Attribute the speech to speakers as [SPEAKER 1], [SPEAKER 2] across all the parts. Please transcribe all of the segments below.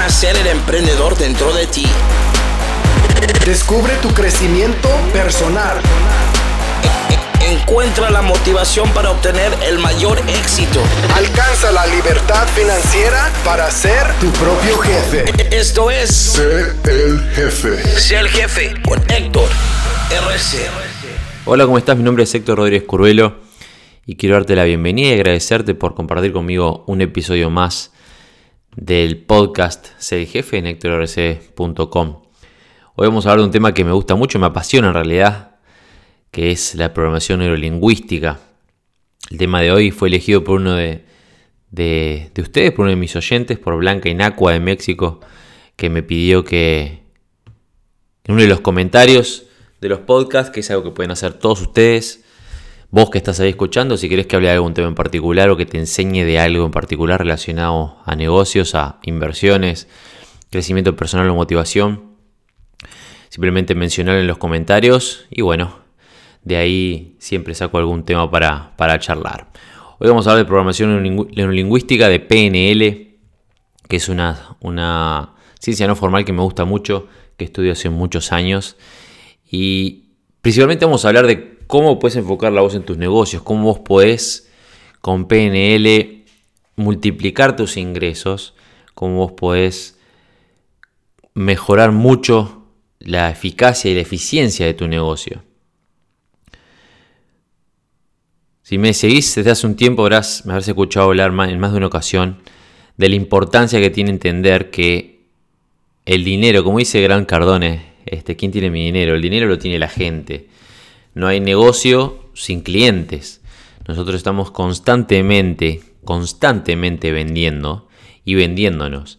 [SPEAKER 1] nacer el emprendedor dentro de ti.
[SPEAKER 2] Descubre tu crecimiento personal.
[SPEAKER 1] Encuentra la motivación para obtener el mayor éxito.
[SPEAKER 2] Alcanza la libertad financiera para ser tu propio jefe.
[SPEAKER 1] Esto es
[SPEAKER 3] Sé el jefe.
[SPEAKER 1] Sé el jefe con Héctor RC.
[SPEAKER 4] Hola, ¿cómo estás? Mi nombre es Héctor Rodríguez Curvelo y quiero darte la bienvenida y agradecerte por compartir conmigo un episodio más del podcast Sé el jefe en HectorRC.com. Hoy vamos a hablar de un tema que me gusta mucho, me apasiona en realidad, que es la programación neurolingüística. El tema de hoy fue elegido por uno de, de, de ustedes, por uno de mis oyentes, por Blanca Inacua de México, que me pidió que en uno de los comentarios de los podcasts, que es algo que pueden hacer todos ustedes, vos que estás ahí escuchando, si querés que hable de algún tema en particular o que te enseñe de algo en particular relacionado a negocios, a inversiones, crecimiento personal o motivación, simplemente mencionar en los comentarios y bueno, de ahí siempre saco algún tema para, para charlar. Hoy vamos a hablar de programación neurolingüística de PNL, que es una, una ciencia no formal que me gusta mucho, que estudio hace muchos años y principalmente vamos a hablar de cómo puedes enfocar la voz en tus negocios, cómo vos podés con PNL multiplicar tus ingresos, cómo vos podés mejorar mucho la eficacia y la eficiencia de tu negocio. Si me seguís desde hace un tiempo, habrás, me habrás escuchado hablar en más de una ocasión de la importancia que tiene entender que el dinero, como dice Gran Cardone, este, ¿quién tiene mi dinero? El dinero lo tiene la gente. No hay negocio sin clientes. Nosotros estamos constantemente, constantemente vendiendo y vendiéndonos.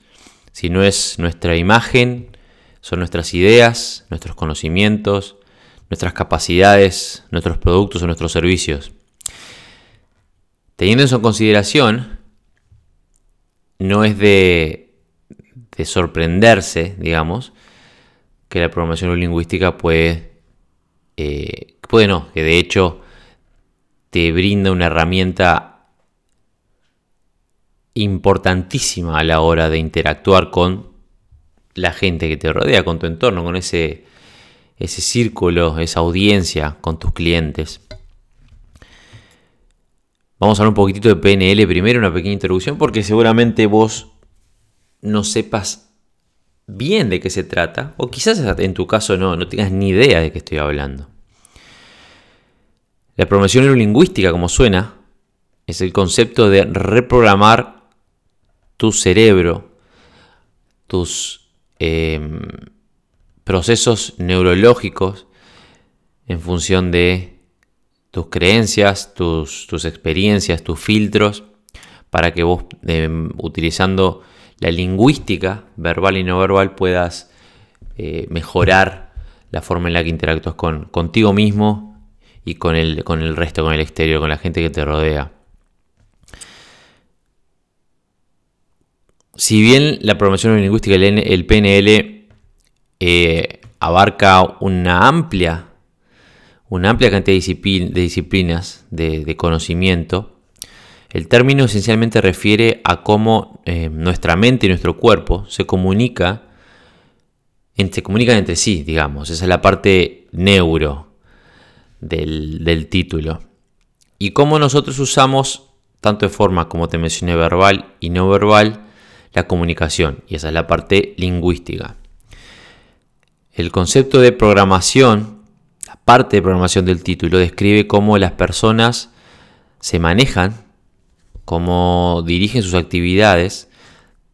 [SPEAKER 4] Si no es nuestra imagen, son nuestras ideas, nuestros conocimientos, nuestras capacidades, nuestros productos o nuestros servicios. Teniendo eso en consideración, no es de, de sorprenderse, digamos, que la programación lingüística puede, eh, puede no, que de hecho te brinda una herramienta importantísima a la hora de interactuar con la gente que te rodea, con tu entorno, con ese, ese círculo, esa audiencia, con tus clientes. Vamos a hablar un poquitito de PNL primero, una pequeña introducción, porque seguramente vos no sepas bien de qué se trata, o quizás en tu caso no, no tengas ni idea de qué estoy hablando. La programación neurolingüística, como suena, es el concepto de reprogramar tu cerebro, tus em, procesos neurológicos en función de tus creencias, tus, experiencias, tus filtros, para que vos, em, utilizando la lingüística, verbal y no verbal, puedas eh, mejorar la forma en la que interactúas con, contigo mismo y con el, con el resto, con el exterior, con la gente que te rodea. Si bien la programación lingüística, el PNL, eh, abarca una amplia, una amplia cantidad de, disciplinas de, conocimiento, el término esencialmente refiere a cómo eh, nuestra mente y nuestro cuerpo se comunica, se comunican entre sí, digamos. Esa es la parte neuro del, título. Y cómo nosotros usamos, tanto de forma como te mencioné, verbal y no verbal, la comunicación. Y esa es la parte lingüística. El concepto de programación, la parte de programación del título, describe cómo las personas se manejan cómo dirigen sus actividades,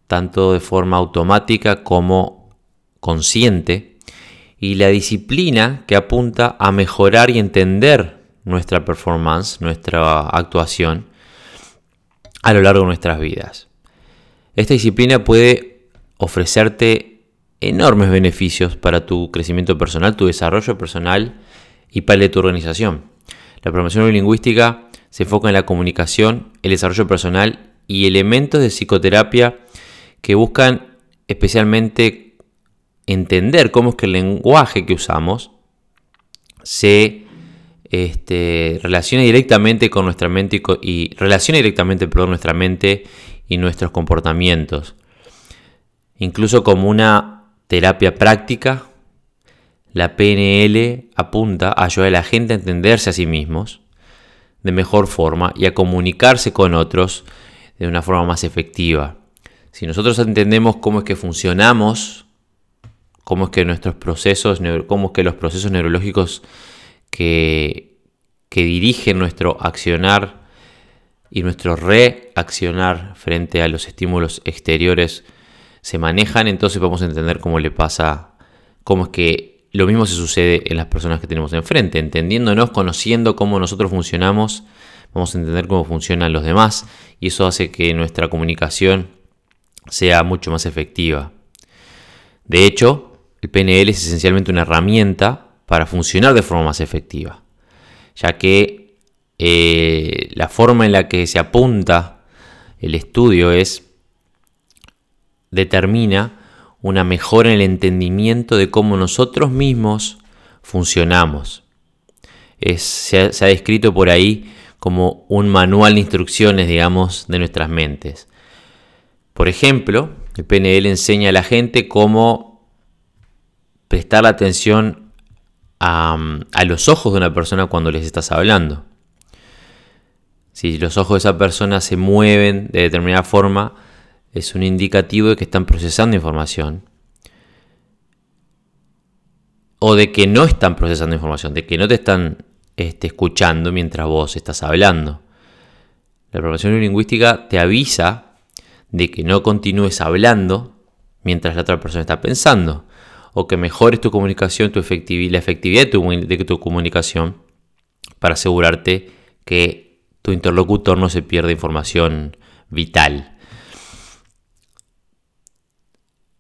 [SPEAKER 4] tanto de forma automática como consciente, y la disciplina que apunta a mejorar y entender nuestra performance, nuestra actuación a lo largo de nuestras vidas. Esta disciplina puede ofrecerte enormes beneficios para tu crecimiento personal, tu desarrollo personal y para el de tu organización. La programación lingüística se enfoca en la comunicación, el desarrollo personal y elementos de psicoterapia que buscan especialmente entender cómo es que el lenguaje que usamos se este, relaciona directamente con nuestra mente y, relaciona directamente nuestra mente y nuestros comportamientos. Incluso como una terapia práctica, la PNL apunta a ayudar a la gente a entenderse a sí mismos de mejor forma y a comunicarse con otros de una forma más efectiva. Si nosotros entendemos cómo es que funcionamos, cómo es que nuestros procesos, cómo es que los procesos neurológicos que, que dirigen nuestro accionar y nuestro reaccionar frente a los estímulos exteriores se manejan, entonces vamos a entender cómo le pasa, cómo es que lo mismo se sucede en las personas que tenemos enfrente, entendiéndonos, conociendo cómo nosotros funcionamos, vamos a entender cómo funcionan los demás y eso hace que nuestra comunicación sea mucho más efectiva. De hecho, el PNL es esencialmente una herramienta para funcionar de forma más efectiva, ya que eh, la forma en la que se apunta el estudio es determina una mejora en el entendimiento de cómo nosotros mismos funcionamos. se, ha, descrito por ahí como un manual de instrucciones, digamos, de nuestras mentes. Por ejemplo, el PNL enseña a la gente cómo prestar atención a, a, los ojos de una persona cuando les estás hablando. Si los ojos de esa persona se mueven de determinada forma, es un indicativo de que están procesando información. O de que no están procesando información, de que no te están este, escuchando mientras vos estás hablando. La programación lingüística te avisa de que no continúes hablando mientras la otra persona está pensando. O que mejores tu comunicación, tu la efectividad de tu, de tu comunicación para asegurarte que tu interlocutor no se pierda información vital.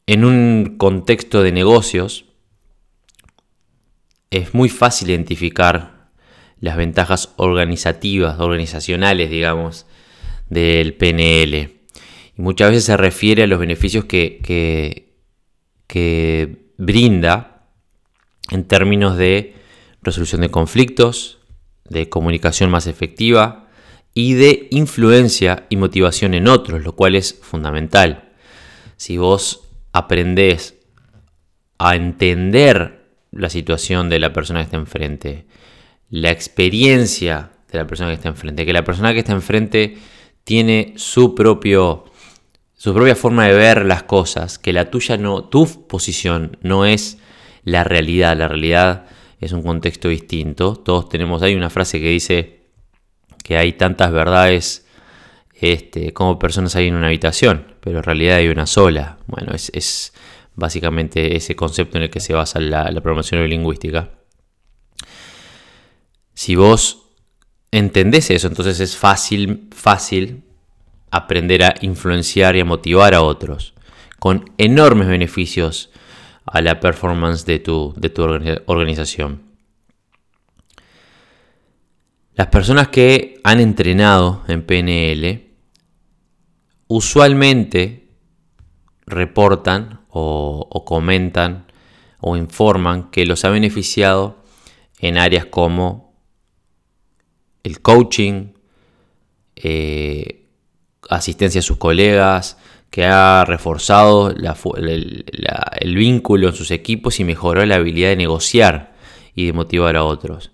[SPEAKER 4] En un contexto de negocios, es muy fácil identificar las ventajas organizativas, organizacionales, digamos, del PNL. Y muchas veces se refiere a los beneficios que, que, brinda en términos de resolución de conflictos, de comunicación más efectiva y de influencia y motivación en otros, lo cual es fundamental. Si vos aprendes a entender la situación de la persona que está enfrente, la experiencia de la persona que está enfrente, que la persona que está enfrente tiene su propio su propia forma de ver las cosas, que la tuya no, tu posición no es la realidad, la realidad es un contexto distinto. Todos tenemos, hay una frase que dice que hay tantas verdades este, como personas hay en una habitación, pero en realidad hay una sola. Bueno, es, básicamente ese concepto en el que se basa la, programación lingüística. Si vos entendés eso, entonces es fácil, fácil aprender a influenciar y a motivar a otros, con enormes beneficios a la performance de tu, de tu organización. Las personas que han entrenado en PNL usualmente reportan o, comentan o informan que los ha beneficiado en áreas como el coaching, eh, asistencia a sus colegas, que ha reforzado el vínculo en sus equipos y mejoró la habilidad de negociar y de motivar a otros.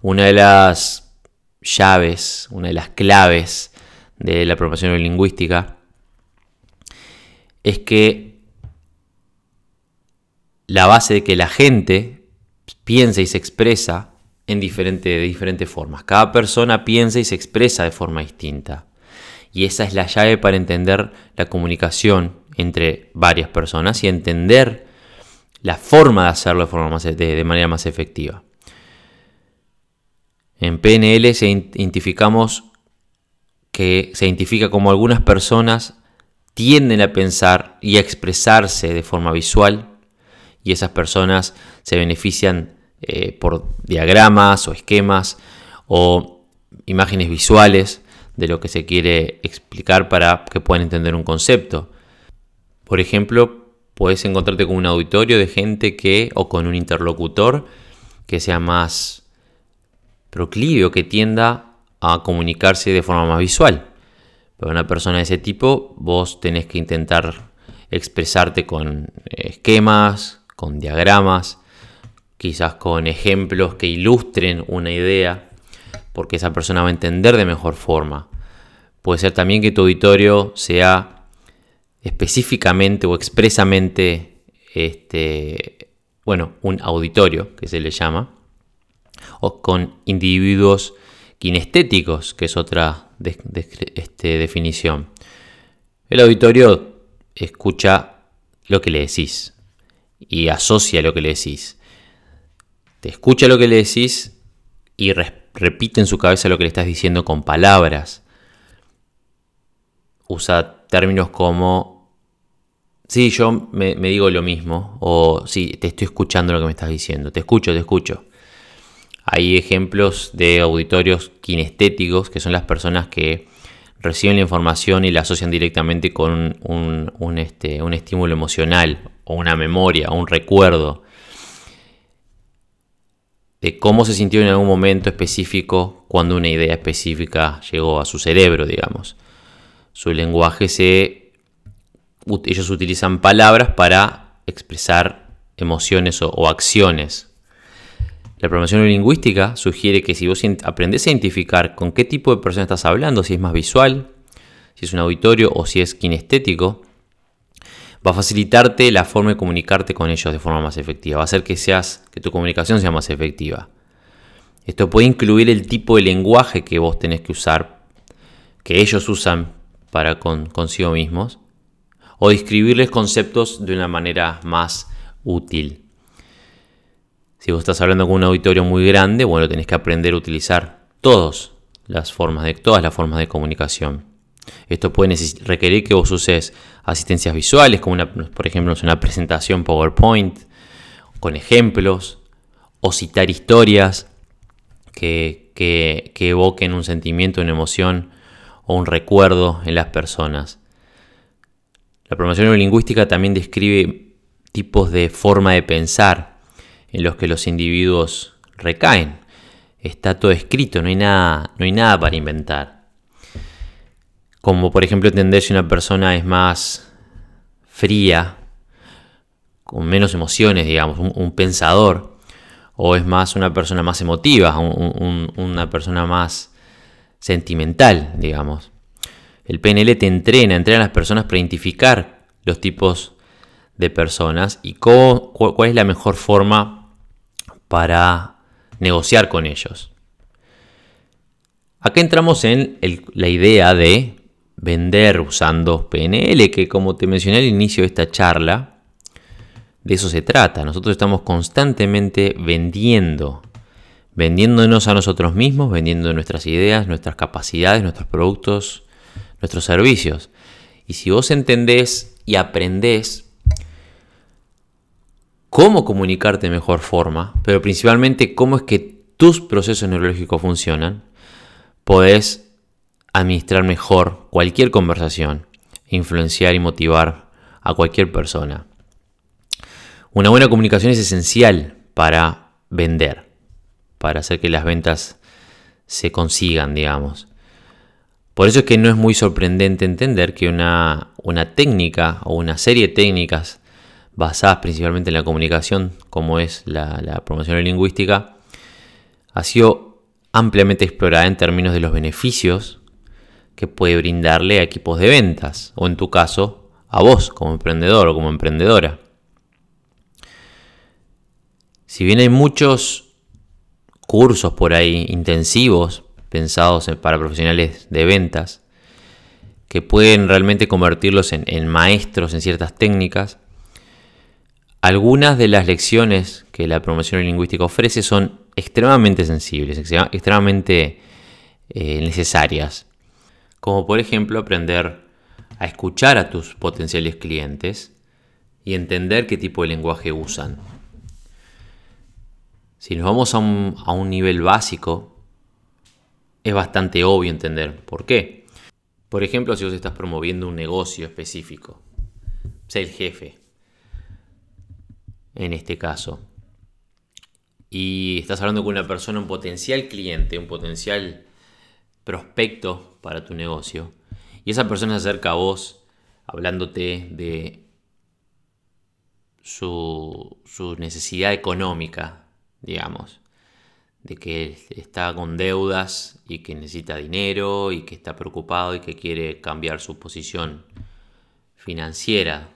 [SPEAKER 4] Una de las llaves, una de las claves de la programación lingüística es que la base de que la gente piensa y se expresa en de diferentes formas. Cada persona piensa y se expresa de forma distinta. Y esa es la llave para entender la comunicación entre varias personas y entender la forma de hacerlo de, forma más, de manera más efectiva. En PNL se identificamos que se identifica como algunas personas tienden a pensar y a expresarse de forma visual y esas personas se benefician eh, por diagramas o esquemas o imágenes visuales de lo que se quiere explicar para que puedan entender un concepto. Por ejemplo, puedes encontrarte con un auditorio de gente que o con un interlocutor que sea más proclive o que tienda a comunicarse de forma más visual. Pero una persona de ese tipo, vos tenés que intentar expresarte con esquemas, con diagramas, quizás con ejemplos que ilustren una idea, porque esa persona va a entender de mejor forma. Puede ser también que tu auditorio sea específicamente o expresamente, este, bueno, un auditorio, que se le llama, o con individuos kinestéticos, que es otra este, definición. El auditorio escucha lo que le decís y asocia lo que le decís. Te escucha lo que le decís y repite en su cabeza lo que le estás diciendo con palabras. Usa términos como, sí, yo me, digo lo mismo, o sí, te estoy escuchando lo que me estás diciendo, te escucho, te escucho. Hay ejemplos de auditorios kinestéticos, que son las personas que reciben la información y la asocian directamente con un, este, un estímulo emocional, o una memoria, o un recuerdo de cómo se sintió en algún momento específico cuando una idea específica llegó a su cerebro, digamos. Su lenguaje se... Ellos utilizan palabras para expresar emociones o acciones la programación lingüística sugiere que si vos aprendes a identificar con qué tipo de persona estás hablando, si es más visual, si es un auditorio o si es kinestético, va a facilitarte la forma de comunicarte con ellos de forma más efectiva. Va a hacer que, seas, que tu comunicación sea más efectiva. Esto puede incluir el tipo de lenguaje que vos tenés que usar, que ellos usan para con, consigo mismos, o describirles conceptos de una manera más útil. Si vos estás hablando con un auditorio muy grande, bueno, tenés que aprender a utilizar todas las formas de, todas las formas de comunicación. Esto puede requerir que vos uses asistencias visuales, como una, por ejemplo una presentación PowerPoint, con ejemplos, o citar historias que, que, que evoquen un sentimiento, una emoción o un recuerdo en las personas. La programación neurolingüística también describe tipos de forma de pensar en los que los individuos recaen. Está todo escrito, no hay nada, no hay nada para inventar. Como por ejemplo entender si una persona es más fría, con menos emociones, digamos, un, pensador, o es más una persona más emotiva, una persona más sentimental, digamos. El PNL te entrena, entrena a las personas para identificar los tipos de personas y cuál es la mejor forma para negociar con ellos. Acá entramos en la idea de vender usando PNL, que como te mencioné al inicio de esta charla, de eso se trata. Nosotros estamos constantemente vendiendo, vendiéndonos a nosotros mismos, vendiendo nuestras ideas, nuestras capacidades, nuestros productos, nuestros servicios. Y si vos entendés y aprendés cómo comunicarte de mejor forma, pero principalmente cómo es que tus procesos neurológicos funcionan, podés administrar mejor cualquier conversación, influenciar y motivar a cualquier persona. Una buena comunicación es esencial para vender, para hacer que las ventas se consigan, digamos. Por eso es que no es muy sorprendente entender que una, una técnica o una serie de técnicas basadas principalmente en la comunicación, como es la, promoción lingüística, ha sido ampliamente explorada en términos de los beneficios que puede brindarle a equipos de ventas, o en tu caso, a vos como emprendedor o como emprendedora. Si bien hay muchos cursos por ahí intensivos pensados para profesionales de ventas, que pueden realmente convertirlos en maestros en ciertas técnicas, algunas de las lecciones que la promoción lingüística ofrece son extremadamente sensibles, extremadamente eh, necesarias, como por ejemplo aprender a escuchar a tus potenciales clientes y entender qué tipo de lenguaje usan. Si nos vamos a un, nivel básico, es bastante obvio entender por qué. Por ejemplo, si vos estás promoviendo un negocio específico, sé el jefe, en este caso. Y estás hablando con una persona, un potencial cliente, un potencial prospecto para tu negocio. Y esa persona se acerca a vos hablándote de su, su necesidad económica, digamos, de que está con deudas y que necesita dinero y que está preocupado y que quiere cambiar su posición financiera.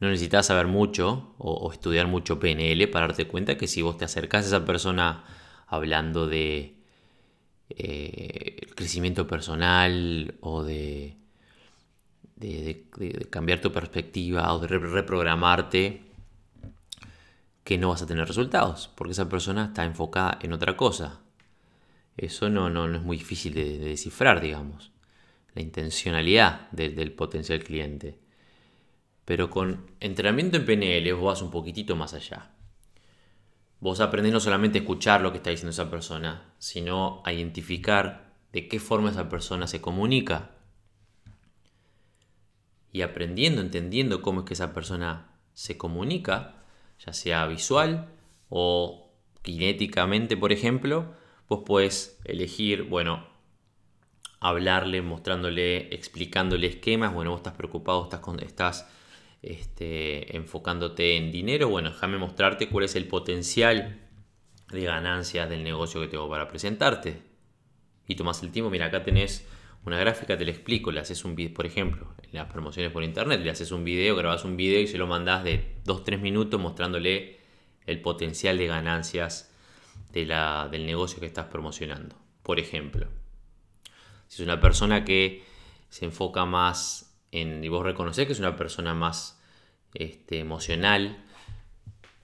[SPEAKER 4] No necesitas saber mucho o, estudiar mucho PNL para darte cuenta que si vos te acercás a esa persona hablando de eh, crecimiento personal o de, cambiar tu perspectiva o de reprogramarte, que no vas a tener resultados, porque esa persona está enfocada en otra cosa. Eso no, no, no es muy difícil de, descifrar, digamos, la intencionalidad del potencial cliente. Pero con entrenamiento en PNL vos vas un poquitito más allá. Vos aprendés no solamente a escuchar lo que está diciendo esa persona, sino a identificar de qué forma esa persona se comunica. Y aprendiendo, entendiendo cómo es que esa persona se comunica, ya sea visual o kinéticamente, por ejemplo, vos puedes elegir, bueno, hablarle, mostrándole, explicándole esquemas, bueno, vos estás preocupado, estás, estás este, enfocándote en dinero, bueno, déjame mostrarte cuál es el potencial de ganancias del negocio que tengo para presentarte. Y tomas el tiempo, mira, acá tenés una gráfica, te la explico, le haces un video, por ejemplo, en las promociones por internet, le haces un video, grabas un video y se lo mandás de 2-3 minutos mostrándole el potencial de ganancias de la, del negocio que estás promocionando. Por ejemplo, si es una persona que se enfoca más y vos reconocés que es una persona más este, emocional,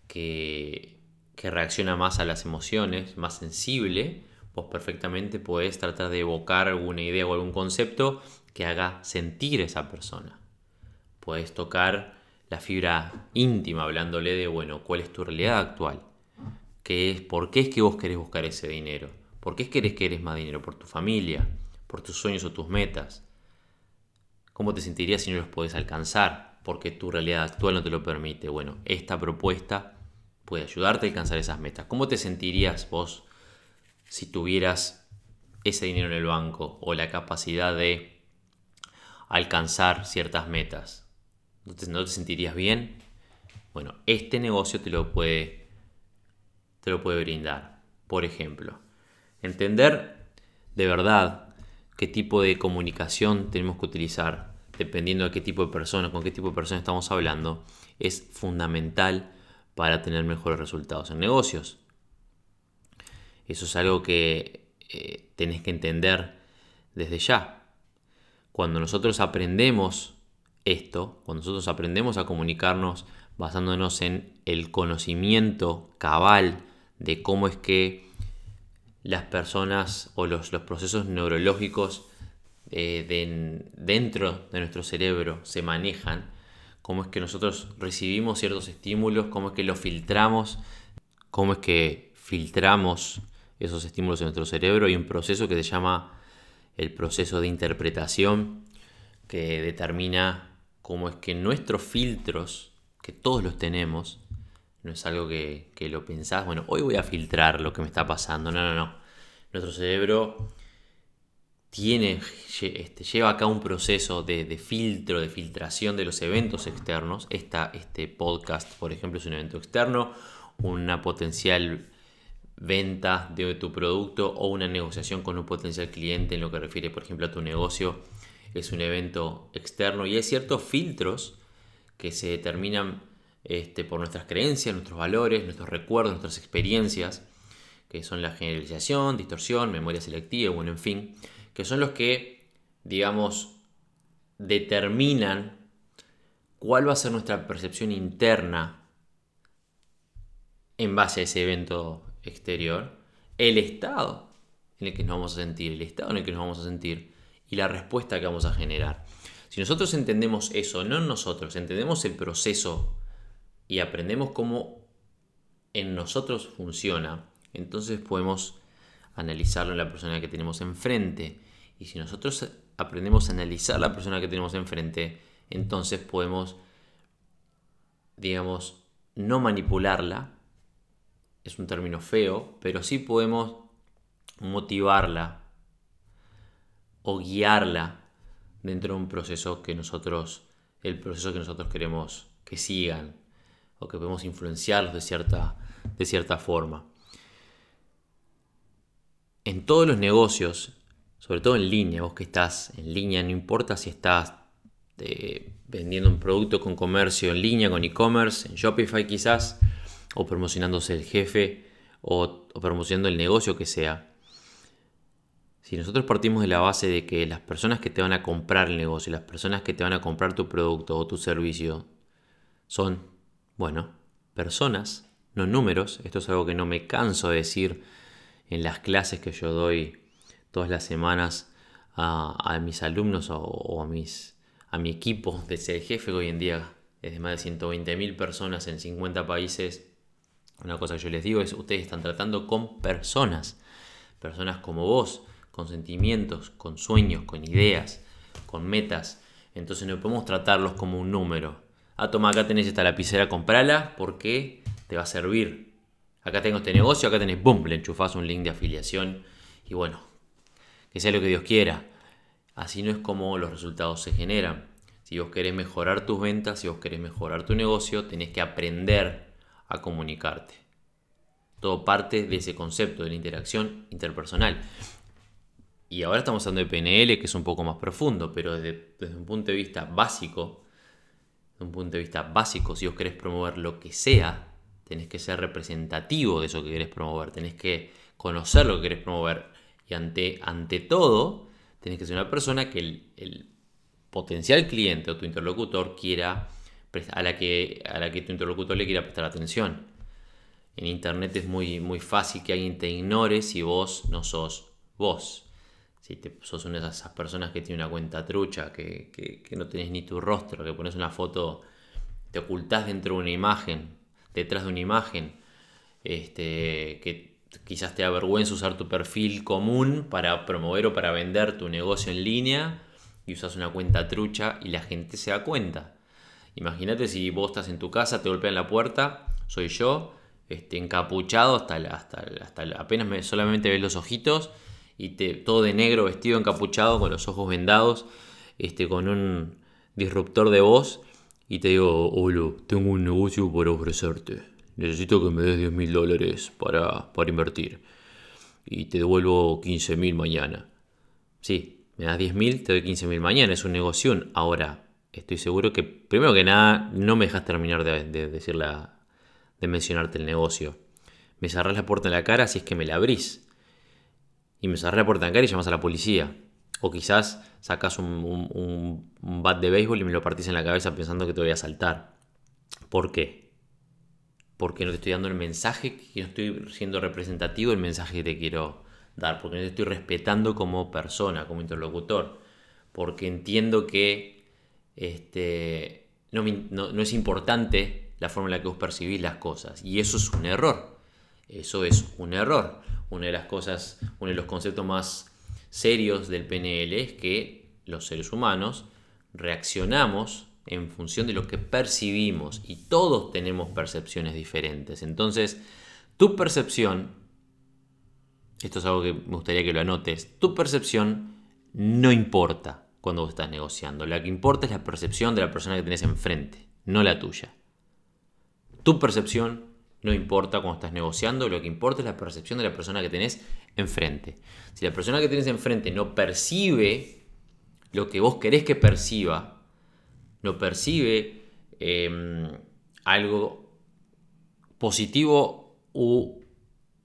[SPEAKER 4] que, reacciona más a las emociones, más sensible, vos perfectamente puedes tratar de evocar alguna idea o algún concepto que haga sentir a esa persona. Puedes tocar la fibra íntima hablándole de, bueno, cuál es tu realidad actual. ¿Qué es, ¿Por qué es que vos querés buscar ese dinero? ¿Por qué querés que eres más dinero? ¿Por tu familia? ¿Por tus sueños o tus metas? ¿Cómo te sentirías si no los podés alcanzar? Porque tu realidad actual no te lo permite. Bueno, esta propuesta puede ayudarte a alcanzar esas metas. ¿Cómo te sentirías vos si tuvieras ese dinero en el banco o la capacidad de alcanzar ciertas metas? ¿No te, sentirías bien? Bueno, este negocio te lo puede, te lo puede brindar. Por ejemplo, entender de verdad qué tipo de comunicación tenemos que utilizar dependiendo de qué tipo de persona, con qué tipo de persona estamos hablando, es fundamental para tener mejores resultados en negocios. Eso es algo que eh, tenés que entender desde ya. Cuando nosotros aprendemos esto, cuando nosotros aprendemos a comunicarnos basándonos en el conocimiento cabal de cómo es que las personas o los, procesos neurológicos eh, dentro de nuestro cerebro se manejan, cómo es que nosotros recibimos ciertos estímulos, cómo es que los filtramos, cómo es que filtramos esos estímulos en nuestro cerebro. y un proceso que se llama el proceso de interpretación que determina cómo es que nuestros filtros, que todos los tenemos, no es algo que, lo pensás, bueno, hoy voy a filtrar lo que me está pasando. No, no, no. Nuestro cerebro tiene, este, lleva acá un proceso de, filtro, de filtración de los eventos externos. Este podcast, por ejemplo, es un evento externo, una potencial venta de tu producto o una negociación con un potencial cliente en lo que refiere, por ejemplo, a tu negocio, es un evento externo y hay ciertos filtros que se determinan este, por nuestras creencias, nuestros valores, nuestros recuerdos, nuestras experiencias, que son la generalización, distorsión, memoria selectiva, bueno, en fin, que son los que, digamos, determinan cuál va a ser nuestra percepción interna en base a ese evento exterior, el estado en el que nos vamos a sentir, el estado en el que nos vamos a sentir y la respuesta que vamos a generar. Si nosotros entendemos eso, no nosotros, entendemos el proceso y aprendemos cómo en nosotros funciona, entonces podemos analizarlo en la persona que tenemos enfrente. Y si nosotros aprendemos a analizar la persona que tenemos enfrente, entonces podemos, digamos, no manipularla, es un término feo, pero sí podemos motivarla o guiarla dentro de un proceso que nosotros, el proceso que nosotros queremos, que sigan o que podemos influenciarlos de cierta, de cierta forma. En todos los negocios, sobre todo en línea, vos que estás en línea, no importa si estás eh, vendiendo un producto con comercio en línea, con e-commerce, en Shopify quizás, o promocionándose el jefe, o, o promocionando el negocio que sea. Si nosotros partimos de la base de que las personas que te van a comprar el negocio, las personas que te van a comprar tu producto o tu servicio, son bueno, personas, no números. Esto es algo que no me canso de decir en las clases que yo doy todas las semanas a, mis alumnos o, a, mis, a mi equipo de ser jefe hoy en día es de más de 120.000 personas en 50 países. Una cosa que yo les digo es, ustedes están tratando con personas, personas como vos, con sentimientos, con sueños, con ideas, con metas. Entonces no podemos tratarlos como un número ah, toma, acá tenés esta lapicera, comprala porque te va a servir. Acá tengo este negocio, acá tenés, boom, le enchufás un link de afiliación y bueno, que sea lo que Dios quiera. Así no es como los resultados se generan. Si vos querés mejorar tus ventas, si vos querés mejorar tu negocio, tenés que aprender a comunicarte. Todo parte de ese concepto de la interacción interpersonal. Y ahora estamos hablando de PNL, que es un poco más profundo, pero desde un punto de vista básico, un punto de vista básico, si vos querés promover lo que sea, tenés que ser representativo de eso que querés promover, tenés que conocer lo que querés promover. Y ante, ante todo, tenés que ser una persona que el, potencial cliente o tu interlocutor quiera, a la, que, a la que tu interlocutor le quiera prestar atención. En internet es muy, muy fácil que alguien te ignore si vos no sos vos si te, sos una de esas personas que tiene una cuenta trucha, que, no tenés ni tu rostro, que pones una foto, te ocultás dentro de una imagen, detrás de una imagen, este, que quizás te avergüenza usar tu perfil común para promover o para vender tu negocio en línea y usas una cuenta trucha y la gente se da cuenta. Imagínate si vos estás en tu casa, te golpean la puerta, soy yo, este, encapuchado hasta, hasta, hasta apenas me, solamente ves los ojitos y todo de negro, vestido, encapuchado, con los ojos vendados, este, con un disruptor de voz, y te digo, hola, tengo un negocio para ofrecerte. Necesito que me des 10 mil dólares para, para invertir. Y te devuelvo 15 mil mañana. Sí, me das 10 mil, te doy 15 mil mañana. Es un negocio. Ahora, estoy seguro que, primero que nada, no me dejas terminar de, de, la, de mencionarte el negocio. Me cerrás la puerta en la cara si es que me la abrís y me cerré la puerta y llamas a la policía. O quizás sacas un, bat de béisbol y me lo partís en la cabeza pensando que te voy a saltar. ¿Por qué? Porque no te estoy dando el mensaje, que no estoy siendo representativo del mensaje que te quiero dar. Porque no te estoy respetando como persona, como interlocutor. Porque entiendo que este, no, no es importante la forma en la que vos percibís las cosas. Y eso es un error. Eso es un error. Una de las cosas, uno de los conceptos más serios del PNL es que los seres humanos reaccionamos en función de lo que percibimos y todos tenemos percepciones diferentes. Entonces, tu percepción, esto es algo que me gustaría que lo anotes, tu percepción no importa cuando estás negociando. La que importa es la percepción de la persona que tenés enfrente, no la tuya. Tu percepción no importa cuando estás negociando, lo que importa es la percepción de la persona que tenés enfrente. Si la persona que tenés enfrente no percibe lo que vos querés que perciba, no percibe em, algo positivo u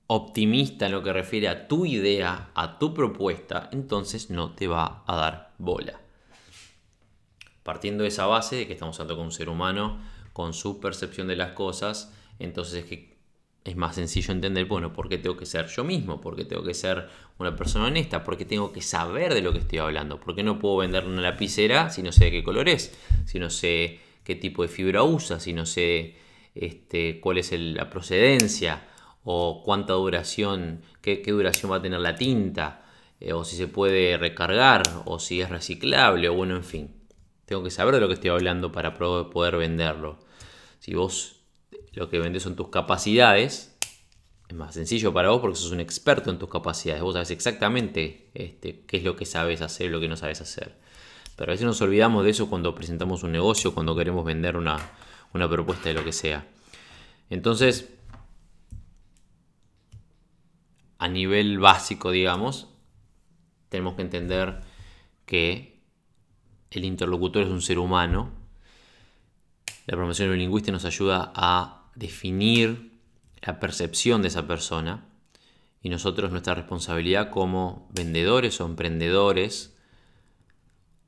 [SPEAKER 4] optimista en lo que refiere a tu idea, a tu propuesta, entonces no te va a dar bola. Partiendo de esa base de que estamos hablando con un ser humano, con su percepción de las cosas, entonces es que es más sencillo entender, bueno, ¿por qué tengo que ser yo mismo? ¿Por qué tengo que ser una persona honesta? ¿Por qué tengo que saber de lo que estoy hablando? ¿Por qué no puedo vender una lapicera si no sé de qué color es? Si no sé qué tipo de fibra usa, si no sé este, cuál es la procedencia o cuánta duración, qué, duración va a tener la tinta, eh, o si se puede recargar, o si es reciclable, o bueno, en fin. Tengo que saber de lo que estoy hablando para poder venderlo. Si vos lo que vendes son tus capacidades. Es más sencillo para vos porque sos un experto en tus capacidades. Vos sabes exactamente este, qué es lo que sabes hacer y lo que no sabes hacer. Pero a veces nos olvidamos de eso cuando presentamos un negocio, cuando queremos vender una, una propuesta de lo que sea. Entonces, a nivel básico, digamos, tenemos que entender que el interlocutor es un ser humano. La programación neurolingüística nos ayuda a definir la percepción de esa persona y nosotros nuestra responsabilidad como vendedores o emprendedores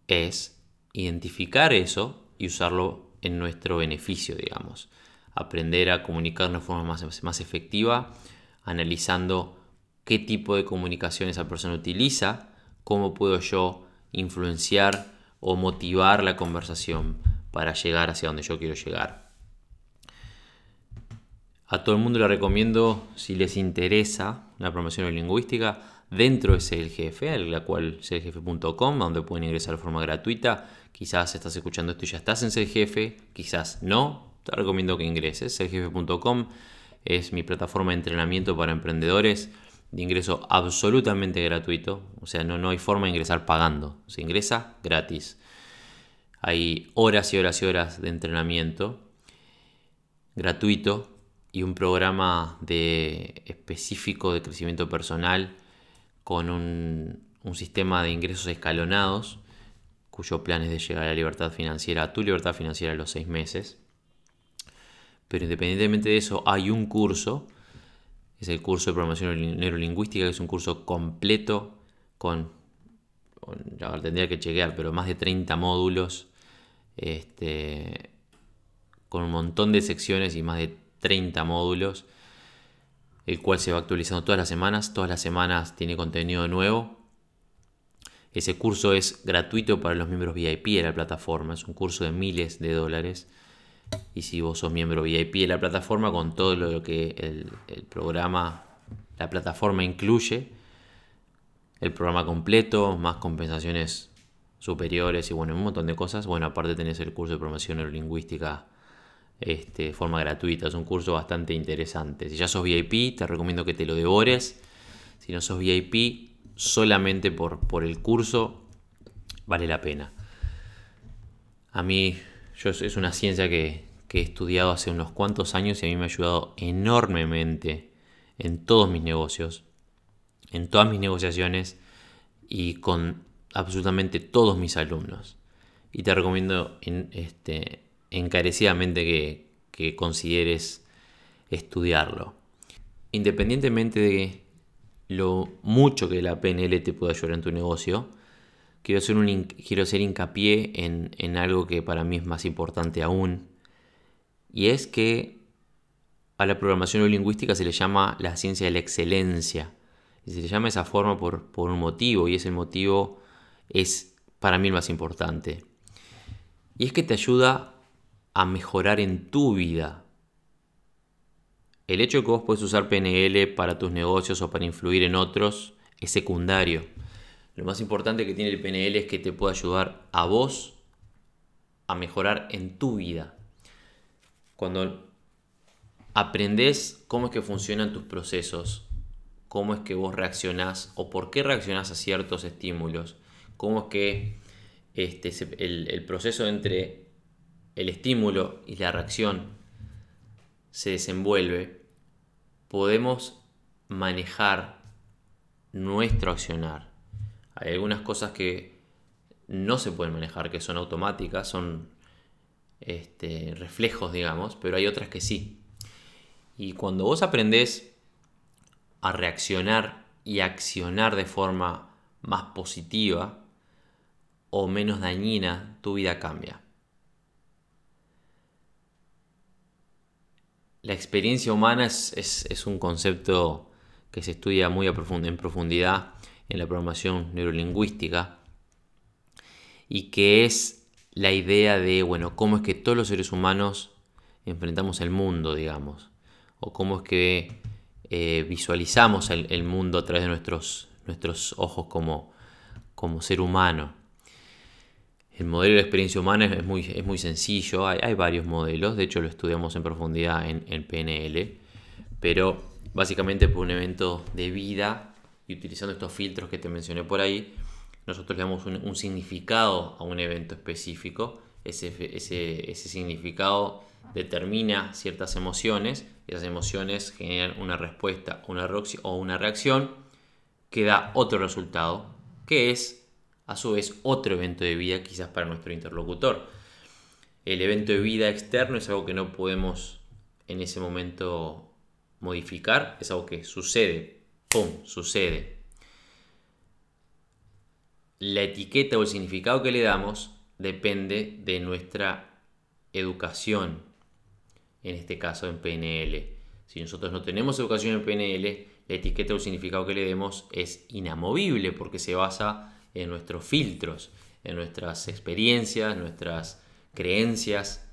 [SPEAKER 4] es identificar eso y usarlo en nuestro beneficio, digamos. Aprender a comunicarnos de forma más, más efectiva, analizando qué tipo de comunicación esa persona utiliza, cómo puedo yo influenciar o motivar la conversación para llegar hacia donde yo quiero llegar. A todo el mundo le recomiendo, si les interesa la promoción lingüística, dentro de CLGF, la cual clgf.com, donde pueden ingresar de forma gratuita. Quizás estás escuchando esto y ya estás en CLGF, quizás no. Te recomiendo que ingreses. clgf.com es mi plataforma de entrenamiento para emprendedores de ingreso absolutamente gratuito. O sea, no, no hay forma de ingresar pagando. Se ingresa gratis. Hay horas y horas y horas de entrenamiento gratuito y un programa de específico de crecimiento personal con un, un sistema de ingresos escalonados cuyo plan es de llegar a la libertad financiera, a tu libertad financiera a los seis meses. Pero independientemente de eso, hay un curso es el curso de programación neurolingüística, que es un curso completo con, tendría que chequear, pero más de 30 módulos, este, con un montón de secciones y más de 30 módulos, el cual se va actualizando todas las semanas, todas las semanas tiene contenido nuevo. Ese curso es gratuito para los miembros VIP de la plataforma, es un curso de miles de dólares y si vos sos miembro VIP de la plataforma, con todo lo que el, programa, la plataforma incluye, el programa completo, más compensaciones superiores y bueno, un montón de cosas. Bueno, aparte tenés el curso de promoción neurolingüística este, de forma gratuita. Es un curso bastante interesante. Si ya sos VIP, te recomiendo que te lo devores. Si no sos VIP, solamente por, por el curso, vale la pena. A mí yo, es una ciencia que, he estudiado hace unos cuantos años y a mí me ha ayudado enormemente en todos mis negocios, en todas mis negociaciones y con absolutamente todos mis alumnos. Y te recomiendo este, encarecidamente que, consideres estudiarlo. Independientemente de lo mucho que la PNL te pueda ayudar en tu negocio, quiero hacer, un, quiero hacer hincapié en, algo que para mí es más importante aún, y es que a la programación lingüística se le llama la ciencia de la excelencia. Y se le llama esa forma por, por un motivo, y ese motivo es para mí el más importante. Y es que te ayuda a mejorar en tu vida. El hecho de que vos puedes usar PNL para tus negocios o para influir en otros es secundario. Lo más importante que tiene el PNL es que te puede ayudar a vos a mejorar en tu vida. Cuando aprendes cómo es que funcionan tus procesos, cómo es que vos reaccionás o por qué reaccionás a ciertos estímulos, cómo es que este, el, el proceso entre el estímulo y la reacción se desenvuelve, podemos manejar nuestro accionar hay algunas cosas que no se pueden manejar, que son automáticas, son este, reflejos, digamos, pero hay otras que sí. Y cuando vos aprendés a reaccionar y accionar de forma más positiva o menos dañina, tu vida cambia. La experiencia humana es, un concepto que se estudia muy en profundidad en la programación neurolingüística y que es la idea de, bueno, cómo es que todos los seres humanos enfrentamos el mundo, digamos, o cómo es que eh, visualizamos el, mundo a través de nuestros, nuestros ojos como, como ser humano. El modelo de experiencia humana es muy, es muy sencillo, hay, varios modelos, de hecho lo estudiamos en profundidad en, PNL, pero básicamente por un evento de vida y utilizando estos filtros que te mencioné por ahí, nosotros le damos un, significado a un evento específico. ese, significado determina ciertas emociones, esas emociones generan una respuesta o una reacción que da otro resultado, que es a su vez otro evento de vida quizás para nuestro interlocutor. El evento de vida externo es algo que no podemos en ese momento modificar, es algo que sucede, ¡pum!, sucede. La etiqueta o el significado que le damos depende de nuestra educación, en este caso en PNL. Si nosotros no tenemos educación en PNL, la etiqueta o el significado que le demos es inamovible porque se basa en nuestros filtros, en nuestras experiencias, nuestras creencias,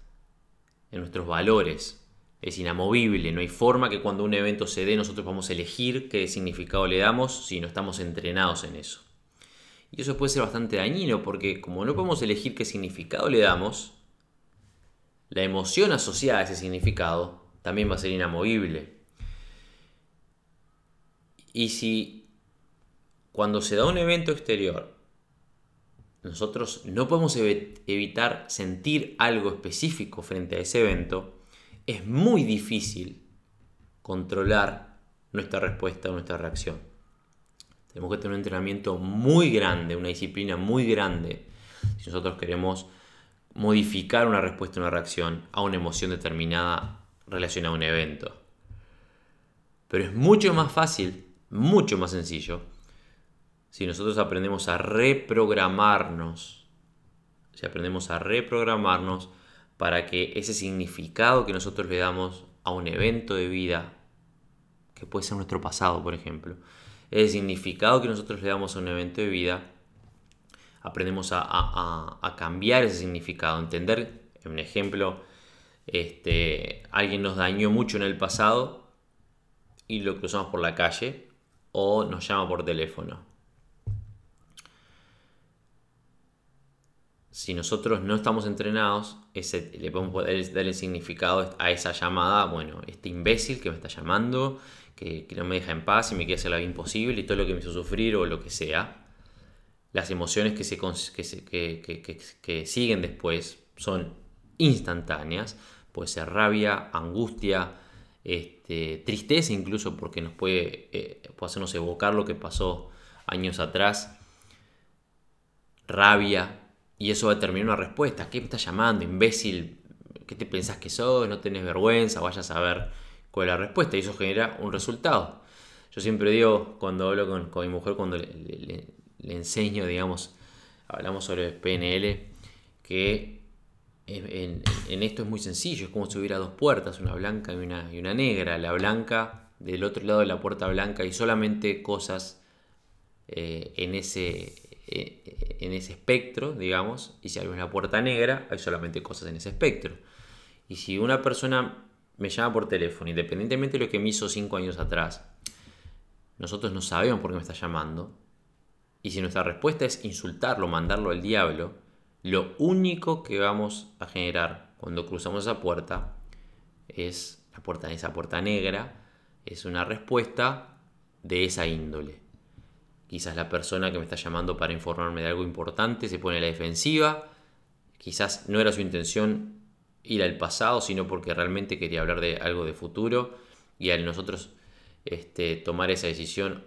[SPEAKER 4] en nuestros valores. Es inamovible, no hay forma que cuando un evento se dé nosotros vamos a elegir qué significado le damos si no estamos entrenados en eso. Y eso puede ser bastante dañino porque como no podemos elegir qué significado le damos, la emoción asociada a ese significado también va a ser inamovible. Y si cuando se da un evento exterior, nosotros no podemos evitar sentir algo específico frente a ese evento, es muy difícil controlar nuestra respuesta o nuestra reacción. Tenemos que tener un entrenamiento muy grande, una disciplina muy grande, si nosotros queremos modificar una respuesta, una reacción a una emoción determinada relacionada a un evento. Pero es mucho más fácil, mucho más sencillo, si nosotros aprendemos a reprogramarnos, si aprendemos a reprogramarnos para que ese significado que nosotros le damos a un evento de vida, que puede ser nuestro pasado, por ejemplo, ese significado que nosotros le damos a un evento de vida, aprendemos a, cambiar ese significado, entender, un ejemplo, este, alguien nos dañó mucho en el pasado y lo cruzamos por la calle o nos llama por teléfono. Si nosotros no estamos entrenados, ese, le podemos poder dar el significado a esa llamada, bueno, este imbécil que me está llamando, que, no me deja en paz y me quiere hacer la vida imposible y todo lo que me hizo sufrir o lo que sea las emociones que, se, que, siguen después son instantáneas. Puede ser rabia, angustia, este, tristeza incluso porque nos puede, eh, puede hacernos evocar lo que pasó años atrás. Rabia. Y eso va a determinar una respuesta. ¿Qué me estás llamando, imbécil? ¿Qué te pensás que sos? ¿No tenés vergüenza? Vayas a ver cuál es la respuesta. Y eso genera un resultado. Yo siempre digo, cuando hablo con, mi mujer, cuando le, enseño, digamos, hablamos sobre PNL, que en, esto es muy sencillo, es como si hubiera dos puertas, una blanca y una, y una negra. La blanca, del otro lado de la puerta blanca, hay solamente cosas eh, en, ese, eh, en ese espectro, digamos, y si abres la puerta negra, hay solamente cosas en ese espectro. Y si una persona me llama por teléfono, independientemente de lo que me hizo cinco años atrás, nosotros no sabemos por qué me está llamando, y si nuestra respuesta es insultarlo, mandarlo al diablo, lo único que vamos a generar cuando cruzamos esa puerta es puerta, esa puerta negra, es una respuesta de esa índole. Quizás la persona que me está llamando para informarme de algo importante se pone a la defensiva, quizás no era su intención ir al pasado, sino porque realmente quería hablar de algo de futuro. Y al nosotros este, tomar esa decisión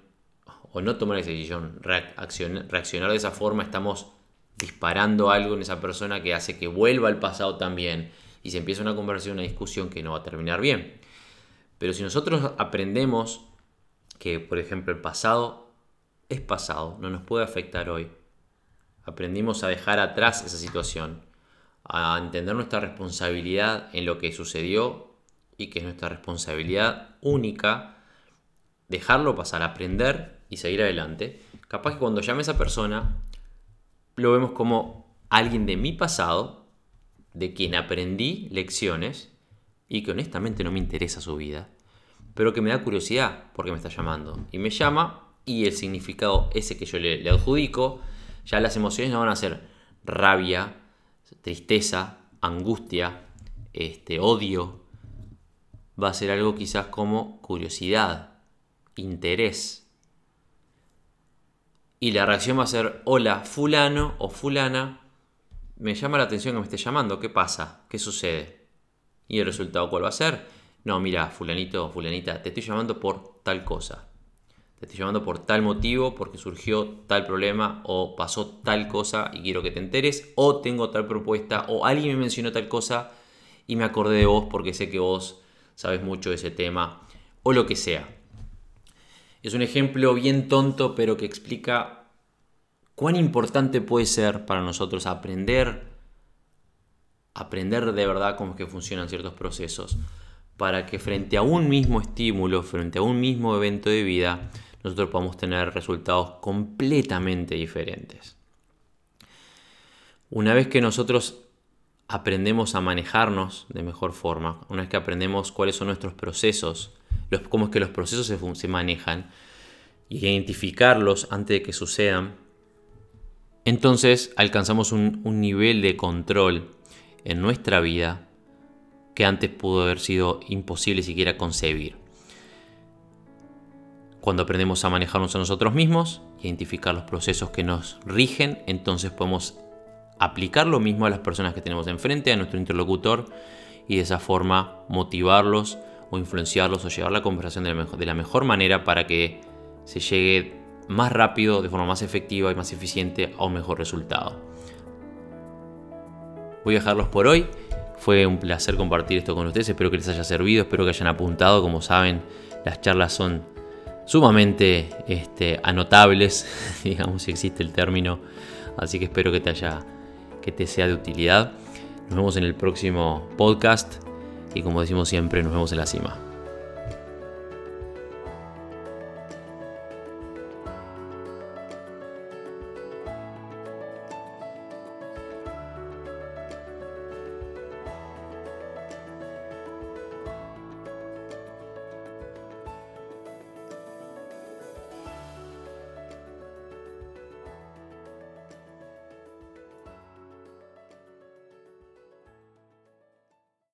[SPEAKER 4] o no tomar esa decisión, reaccionar, de esa forma, estamos disparando algo en esa persona que hace que vuelva al pasado también. Y se empieza una conversación, una discusión que no va a terminar bien. Pero si nosotros aprendemos que, por ejemplo, el pasado es pasado, no nos puede afectar hoy, aprendimos a dejar atrás esa situación, a entender nuestra responsabilidad en lo que sucedió y que es nuestra responsabilidad única, dejarlo pasar, aprender y seguir adelante, capaz que cuando llame a esa persona, lo vemos como alguien de mi pasado, de quien aprendí lecciones y que honestamente no me interesa su vida, pero que me da curiosidad porque me está llamando. Y me llama y el significado ese que yo le, adjudico, ya las emociones no van a ser rabia, tristeza, angustia, este, odio. Va a ser algo quizás como curiosidad, interés, y la reacción va a ser hola fulano o fulana, me llama la atención que me esté llamando, ¿qué pasa? ¿Qué sucede? ¿Y el resultado cuál va a ser? No, mira, fulanito o fulanita, te estoy llamando por tal cosa. Te estoy llamando por tal motivo, porque surgió tal problema o pasó tal cosa y quiero que te enteres, o tengo tal propuesta, o alguien me mencionó tal cosa y me acordé de vos porque sé que vos sabes mucho de ese tema, o lo que sea. Es un ejemplo bien tonto, pero que explica cuán importante puede ser para nosotros aprender, aprender de verdad cómo es que funcionan ciertos procesos, para que frente a un mismo estímulo, frente a un mismo evento de vida, nosotros podemos tener resultados completamente diferentes. Una vez que nosotros aprendemos a manejarnos de mejor forma, una vez que aprendemos cuáles son nuestros procesos, cómo es que los procesos se, manejan y identificarlos antes de que sucedan, entonces alcanzamos un, nivel de control en nuestra vida que antes pudo haber sido imposible siquiera concebir. Cuando aprendemos a manejarnos a nosotros mismos, identificar los procesos que nos rigen, entonces podemos aplicar lo mismo a las personas que tenemos enfrente, a nuestro interlocutor, y de esa forma motivarlos o influenciarlos o llevar la conversación de la, mejor, de la mejor manera para que se llegue más rápido, de forma más efectiva y más eficiente a un mejor resultado. Voy a dejarlos por hoy. Fue un placer compartir esto con ustedes. Espero que les haya servido, espero que hayan apuntado. Como saben, las charlas son sumamente este, anotables, digamos si existe el término. Así que espero que te haya, que te sea de utilidad. Nos vemos en el próximo podcast y como decimos siempre, nos vemos en la cima.